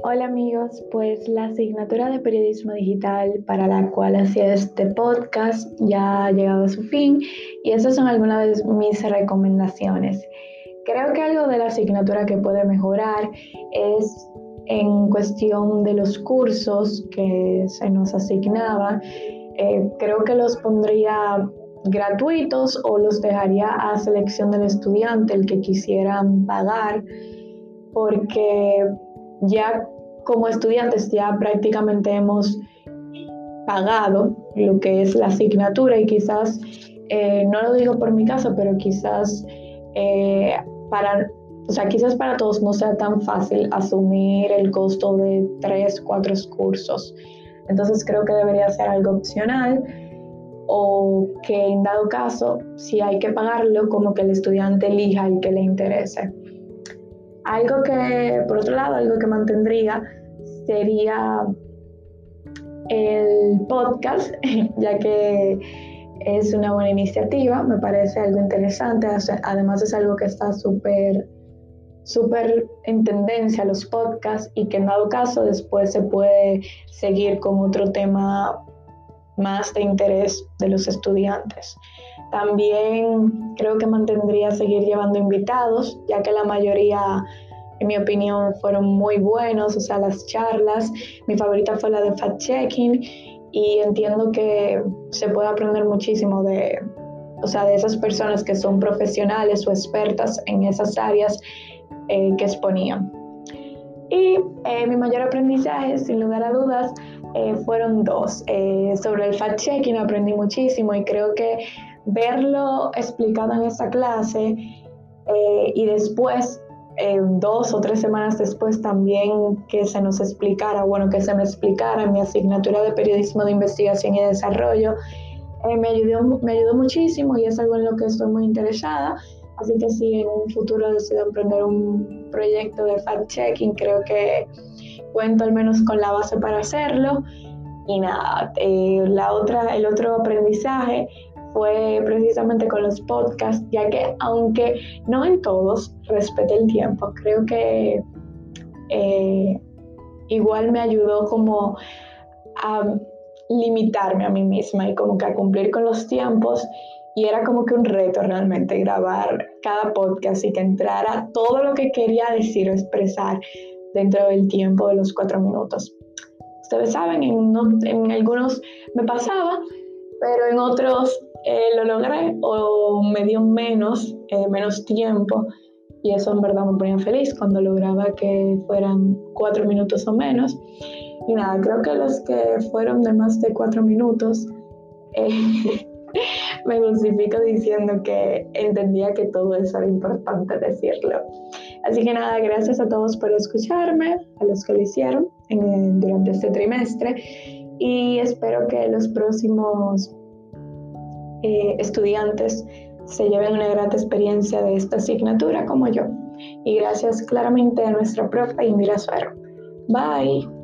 Hola amigos, pues la asignatura de periodismo digital para la cual hacía este podcast ya ha llegado a su fin y esas son algunas de mis recomendaciones. Creo que algo de la asignatura que puede mejorar es en cuestión de los cursos que se nos asignaban. Eh, creo que los pondría gratuitos o los dejaría a selección del estudiante, el que quisieran pagar, porque ya como estudiantes ya prácticamente hemos pagado lo que es la asignatura y quizás, eh, no lo digo por mi caso, pero quizás eh, para, o sea, quizás para todos no sea tan fácil asumir el costo de tres, cuatro cursos. Entonces creo que debería ser algo opcional o que en dado caso, si hay que pagarlo, como que el estudiante elija el que le interese. Algo que, por otro lado, algo que mantendría sería el podcast, ya que es una buena iniciativa, me parece algo interesante, además es algo que está súper súper en tendencia los podcasts y que en dado caso después se puede seguir con otro tema más de interés de los estudiantes. También creo que mantendría seguir llevando invitados, ya que la mayoría, en mi opinión, fueron muy buenos, o sea, las charlas. Mi favorita fue la de fact checking y entiendo que se puede aprender muchísimo de, o sea, de esas personas que son profesionales o expertas en esas áreas eh, que exponían. Y eh, mi mayor aprendizaje, sin lugar a dudas, eh, fueron dos. sobre el fact-checking aprendí muchísimo y creo que verlo explicado en esa clase eh, y después, eh, dos o tres semanas después también que se nos explicara, bueno, que se me explicara mi asignatura de periodismo de investigación y desarrollo, eh, me, ayudó, me ayudó muchísimo y es algo en lo que estoy muy interesada. Así que si en un futuro decido emprender un proyecto de fact-checking, creo que cuento al menos con la base para hacerlo. Y nada, la otra, el otro aprendizaje fue precisamente con los podcasts, ya que aunque no en todos respete el tiempo, creo que eh, igual me ayudó como a limitarme a mí misma y como que a cumplir con los tiempos. Y era como que un reto realmente grabar cada podcast y que entrara todo lo que quería decir o expresar dentro del tiempo de los cuatro minutos. Ustedes saben, en, en algunos me pasaba, pero en otros eh, lo logré o me dio menos, eh, menos tiempo y eso en verdad me ponía feliz cuando lograba que fueran cuatro minutos o menos. Y nada, creo que los que fueron de más de cuatro minutos, eh, me justifico diciendo que entendía que todo eso era importante decirlo. Así que nada, gracias a todos por escucharme, a los que lo hicieron durante este trimestre y espero que los próximos eh, estudiantes se lleven una gran experiencia de esta asignatura como yo. Y gracias claramente a nuestra profe Indira Suero. Bye.